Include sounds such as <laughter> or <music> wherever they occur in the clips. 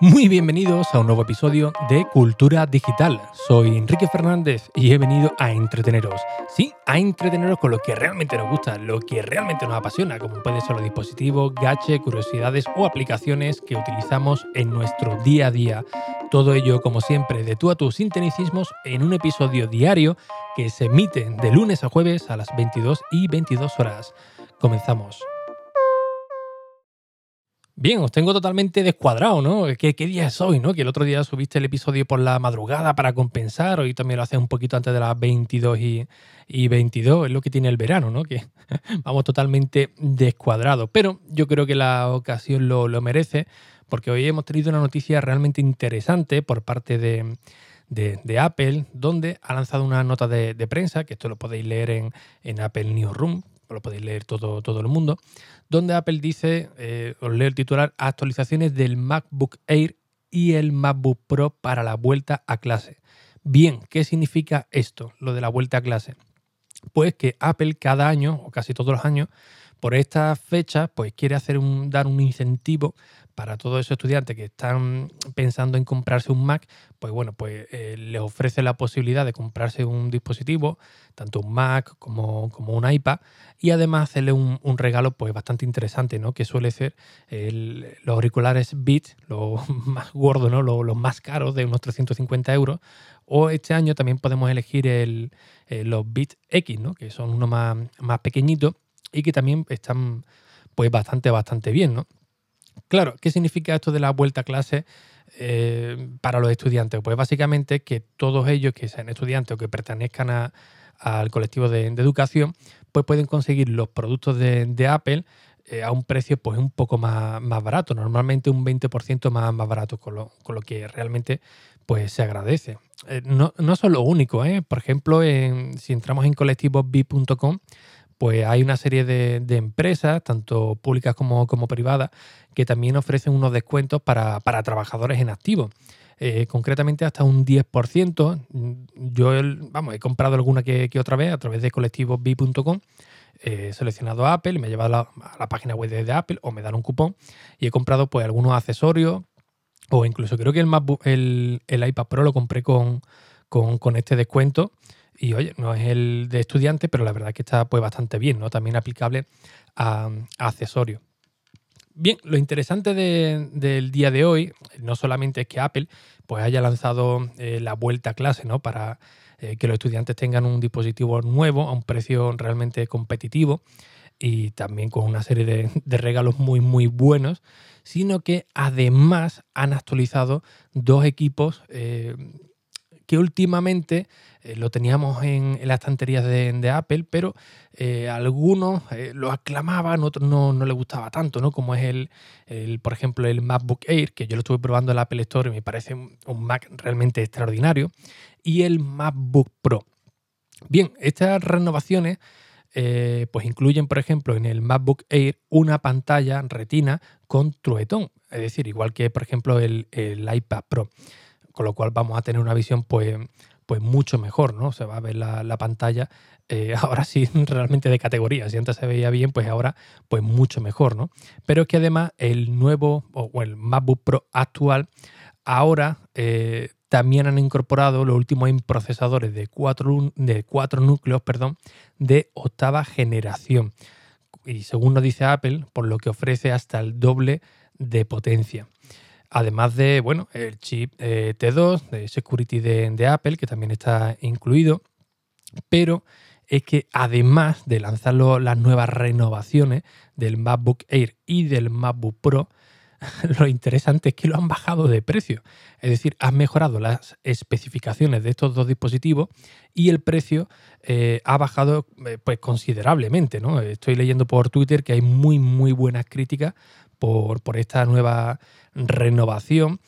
Muy bienvenidos a un nuevo episodio de Cultura Digital. Soy Enrique Fernández y he venido a entreteneros. Sí, a entreteneros con lo que realmente nos gusta, lo que realmente nos apasiona, como pueden ser los dispositivos, gache, curiosidades o aplicaciones que utilizamos en nuestro día a día. Todo ello, como siempre, de tú a tus sinteticismos en un episodio diario que se emite de lunes a jueves a las 22 y 22 horas. Comenzamos. Bien, os tengo totalmente descuadrado, ¿no? ¿Qué, día es hoy, no? Que el otro día subiste el episodio por la madrugada para compensar, hoy también lo haces un poquito antes de las 22 y, 22, es lo que tiene el verano, ¿no? Que <laughs> vamos totalmente descuadrados. Pero yo creo que la ocasión lo, merece, porque hoy hemos tenido una noticia realmente interesante por parte de, Apple, donde ha lanzado una nota de, prensa, que esto lo podéis leer en, en Apple Newsroom, lo podéis leer todo, todo el mundo, donde Apple dice, eh, os leo el titular, actualizaciones del MacBook Air y el MacBook Pro para la vuelta a clase. Bien, ¿qué significa esto, lo de la vuelta a clase? Pues que Apple cada año, o casi todos los años, por estas fechas, pues quiere hacer un, dar un incentivo para todos esos estudiantes que están pensando en comprarse un Mac, pues bueno, pues eh, les ofrece la posibilidad de comprarse un dispositivo, tanto un Mac como, como un iPad, y además hacerle un, regalo pues bastante interesante, ¿no? Que suele ser los auriculares Beats, los <laughs> más gordos, ¿no? Los, más caros de unos 350 euros. O este año también podemos elegir el, eh, los Beats X, ¿no? Que son unos más, más pequeñitos y que también están pues bastante, bastante bien, ¿no? Claro, ¿qué significa esto de la vuelta a clase eh, para los estudiantes? Pues básicamente que todos ellos que sean estudiantes o que pertenezcan al colectivo de, educación, pues pueden conseguir los productos de, Apple eh, a un precio pues un poco más, barato, normalmente un 20% más, más barato, con lo, que realmente pues se agradece. Eh, no, no son lo único, por ejemplo, si entramos en colectivosb.com, pues hay una serie de, empresas, tanto públicas como, privadas, que también ofrecen unos descuentos para, trabajadores en activo. Eh, concretamente hasta un 10%. Yo vamos, he comprado alguna que, otra vez a través de colectivosb.com. He seleccionado Apple, me he llevado a la, página web de, Apple o me dan un cupón y he comprado pues algunos accesorios o incluso creo que el, el, iPad Pro lo compré con, con este descuento y oye, no es el de estudiante, pero la verdad que está pues bastante bien, ¿no? También aplicable a, accesorios. Bien, lo interesante del día de hoy no solamente es que Apple pues haya lanzado eh, la vuelta a clase, ¿no? Para eh, que los estudiantes tengan un dispositivo nuevo a un precio realmente competitivo y también con una serie de, regalos muy muy buenos, sino que además han actualizado dos equipos eh, que últimamente eh, lo teníamos en, las estanterías de, Apple, pero eh, algunos eh, lo aclamaban, otros no, no les gustaba tanto, ¿no? Como es el, por ejemplo, el MacBook Air, que yo lo estuve probando en la Apple Store y me parece un, Mac realmente extraordinario, y el MacBook Pro. Bien, estas renovaciones pues incluyen, por ejemplo, en el MacBook Air una pantalla retina con truetón, es decir, igual que, por ejemplo, el, el iPad Pro con lo cual vamos a tener una visión pues, pues mucho mejor, ¿no? Se va a ver la, pantalla eh, <laughs> ahora sí realmente de categoría. Si antes se veía bien, pues ahora pues mucho mejor, ¿no? Pero es que además el nuevo o el MacBook Pro actual ahora eh, también han incorporado los últimos procesadores de cuatro, de cuatro núcleos perdón, de octava generación. Y según nos dice Apple, por lo que ofrece hasta el doble de potencia. Además de, bueno, el chip eh, T2 de Security de, Apple, que también está incluido. Pero es que además de lanzar las nuevas renovaciones del MacBook Air y del MacBook Pro, <laughs> lo interesante es que lo han bajado de precio. Es decir, han mejorado las especificaciones de estos dos dispositivos y el precio eh, ha bajado eh, pues considerablemente. ¿no? Estoy leyendo por Twitter que hay muy, muy buenas críticas por, esta nueva renovación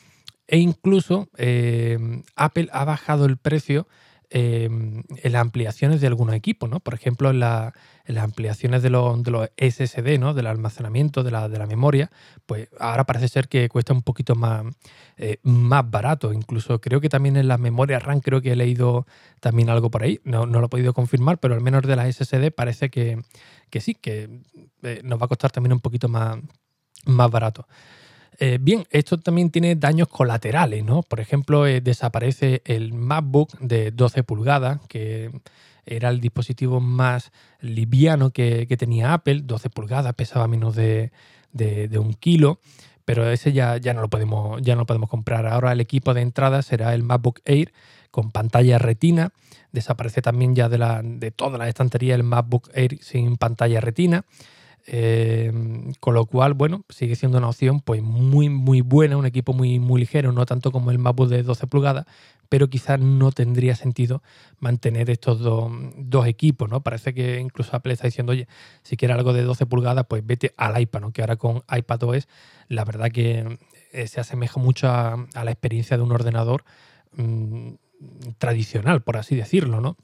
e incluso eh, Apple ha bajado el precio em, en las ampliaciones de algunos equipos, ¿no? Por ejemplo, en, las ampliaciones de los, de los, SSD, ¿no? Del almacenamiento, de la, de la, memoria, pues ahora parece ser que cuesta un poquito más, eh, más barato. Incluso creo que también en las memorias RAM creo que he leído también algo por ahí. No, no lo he podido confirmar, pero al menos de las SSD parece que, que sí, que eh, nos va a costar también un poquito más, más barato. Eh, bien, esto también tiene daños colaterales, ¿no? Por ejemplo, eh, desaparece el MacBook de 12 pulgadas, que era el dispositivo más liviano que, tenía Apple, 12 pulgadas, pesaba menos de, un kilo, pero ese ya, ya, no lo podemos, ya no podemos comprar. Ahora el equipo de entrada será el MacBook Air con pantalla retina. Desaparece también ya de, la, de toda la estantería el MacBook Air sin pantalla retina. Em, con lo cual, bueno, sigue siendo una opción pues muy, muy buena, un equipo muy, muy ligero, no tanto como el MacBook de 12 pulgadas, pero quizás no tendría sentido mantener estos dos, equipos, ¿no? Parece que incluso Apple está diciendo, oye, si quieres algo de 12 pulgadas, pues vete al iPad, ¿no? Que ahora con iPadOS, la verdad que eh, se asemeja mucho a, la experiencia de un ordenador mm, tradicional, por así decirlo, ¿no?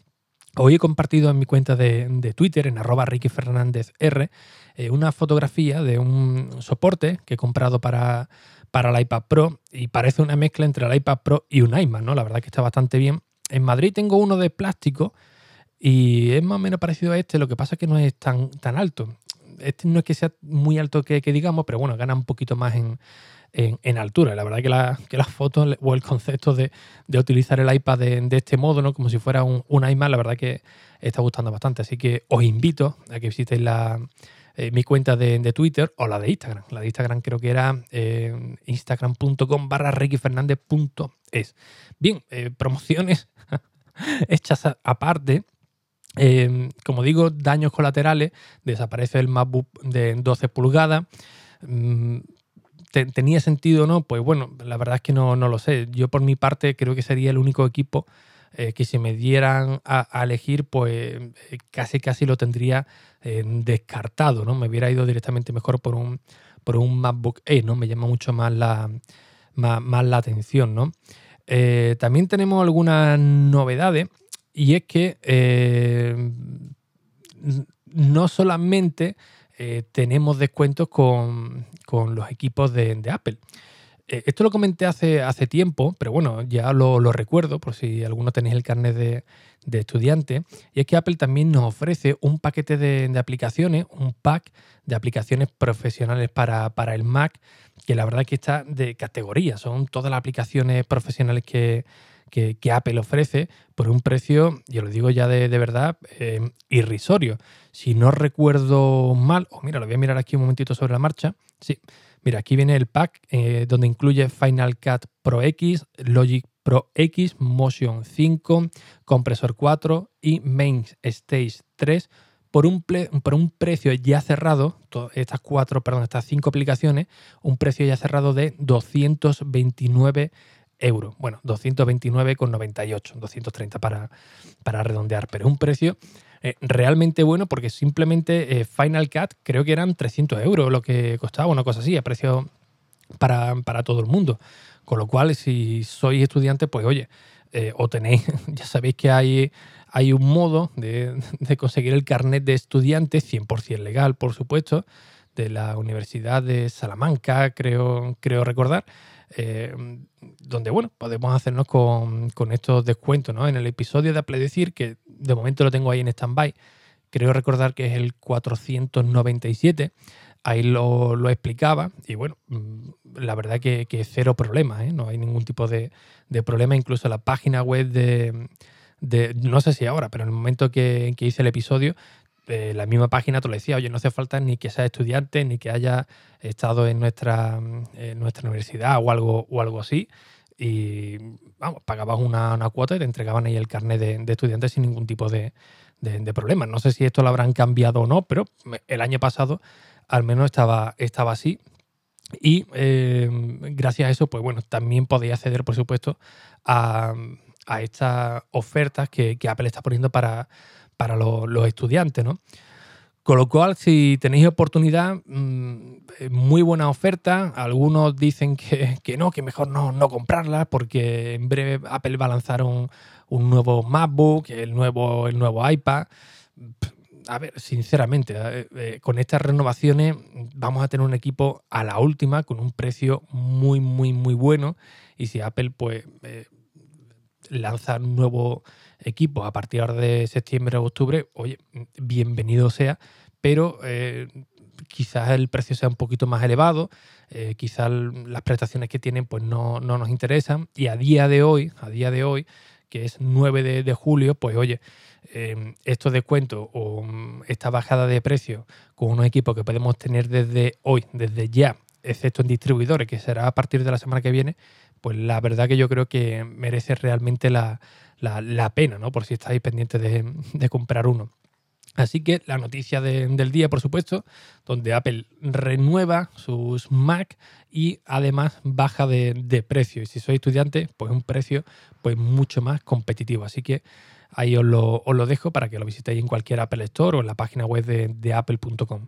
Hoy he compartido en mi cuenta de, Twitter, en arroba Ricky Fernández R, eh, una fotografía de un soporte que he comprado para, para el iPad Pro y parece una mezcla entre el iPad Pro y un iMac, ¿no? La verdad que está bastante bien. En Madrid tengo uno de plástico y es más o menos parecido a este, lo que pasa es que no es tan, tan alto. Este no es que sea muy alto que digamos, pero bueno, gana un poquito más en, en, altura. La verdad que, la, que las fotos o el concepto de, utilizar el iPad de, este modo, ¿no? como si fuera un, iMac, la verdad que está gustando bastante. Así que os invito a que visitéis la, eh, mi cuenta de, Twitter o la de Instagram. La de Instagram creo que era eh, instagram.com barra es Bien, eh, promociones <laughs> hechas aparte. como digo, daños colaterales, desaparece el MacBook de 12 pulgadas. Mm, tenía sentido o no, pues bueno, la verdad es que no, lo sé. Yo por mi parte creo que sería el único equipo eh, que si me dieran a, elegir, pues eh, casi casi lo tendría eh, descartado, ¿no? Me hubiera ido directamente mejor por un, por un MacBook Air, ¿no? Me llama mucho más la, más, la atención, ¿no? también tenemos algunas novedades y es que no solamente eh, tenemos descuentos con, los equipos de, Apple. Eh, esto lo comenté hace, hace tiempo, pero bueno, ya lo, recuerdo por si alguno tenéis el carnet de, estudiante. Y es que Apple también nos ofrece un paquete de, aplicaciones, un pack de aplicaciones profesionales para, para, el Mac, que la verdad es que está de categoría. Son todas las aplicaciones profesionales que, que, Apple ofrece por un precio, yo lo digo ya de, verdad, eh, irrisorio. Si no recuerdo mal, o mira, lo voy a mirar aquí un momentito sobre la marcha. Sí, mira, aquí viene el pack eh, donde incluye Final Cut Pro X, Logic Pro X, Motion 5, Compresor 4 y Main Stage 3 por un, por un precio ya cerrado, estas cuatro, perdón, estas cinco aplicaciones, un precio ya cerrado de 229 euros. Bueno, 229,98, 230 para, para redondear, pero es un precio eh, realmente bueno porque simplemente eh, Final Cut creo que eran 300 euros lo que costaba, una cosa así, a precio para, todo el mundo. Con lo cual, si sois estudiante, pues oye, eh, o tenéis, <laughs> ya sabéis que hay, hay un modo de, de conseguir el carnet de estudiante, 100% legal, por supuesto, de la Universidad de Salamanca, creo, creo recordar, eh, donde bueno, podemos hacernos con, estos descuentos. ¿no? En el episodio de Apple que de momento lo tengo ahí en stand-by, creo recordar que es el 497, ahí lo, explicaba y bueno, mm, la verdad que, que cero problema, ¿eh? no hay ningún tipo de, problema, incluso la página web de, no sé si ahora, pero en el momento que, que hice el episodio eh, la misma página te lo decía, oye, no hace falta ni que seas estudiante, ni que haya estado en nuestra, nuestra universidad o algo, o algo así. Y vamos, pagabas una, cuota y te entregaban ahí el carnet de, de estudiante sin ningún tipo de, de, problema. No sé si esto lo habrán cambiado o no, pero el año pasado al menos estaba, estaba así. Y eh, gracias a eso, pues bueno, también podéis acceder, por supuesto, a, estas ofertas que Apple está poniendo para, para los, estudiantes, ¿no? Con lo cual, si tenéis oportunidad, mm, muy buena oferta. Algunos dicen que, no, que mejor no, no comprarla porque en breve Apple va a lanzar un, un nuevo MacBook, el nuevo, el nuevo iPad. A ver, sinceramente, eh, eh, con estas renovaciones vamos a tener un equipo a la última con un precio muy, muy, muy bueno. Y si Apple, pues, eh, lanza un nuevo equipo a partir de septiembre o octubre, oye, bienvenido sea, pero quizás el precio sea un poquito más elevado, eh, quizás las prestaciones que tienen pues no, nos interesan y a día de hoy, a día de hoy, que es 9 de, julio, pues oye, eh, estos descuentos o mm, esta bajada de precio con unos equipos que podemos tener desde hoy, desde ya, excepto en distribuidores, que será a partir de la semana que viene, pues la verdad que yo creo que merece realmente la, pena, ¿no? Por si estáis pendientes de comprar uno. Así que la noticia del día, por supuesto, donde Apple renueva sus Mac y además baja de, precio. Y si sois estudiante, pues un precio pues mucho más competitivo. Así que ahí os lo, dejo para que lo visitéis en cualquier Apple Store o en la página web de, de apple.com.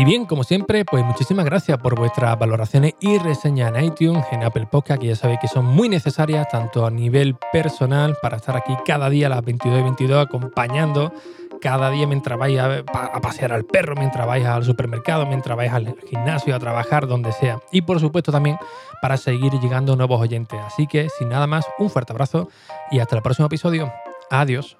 Y bien, como siempre, pues muchísimas gracias por vuestras valoraciones y reseñas en iTunes, en Apple Podcast, que ya sabéis que son muy necesarias, tanto a nivel personal, para estar aquí cada día a las 22 y 22 acompañando cada día mientras vais a, pasear al perro, mientras vais al supermercado, mientras vais al gimnasio, a trabajar, donde sea. Y por supuesto también para seguir llegando nuevos oyentes. Así que sin nada más, un fuerte abrazo y hasta el próximo episodio. Adiós.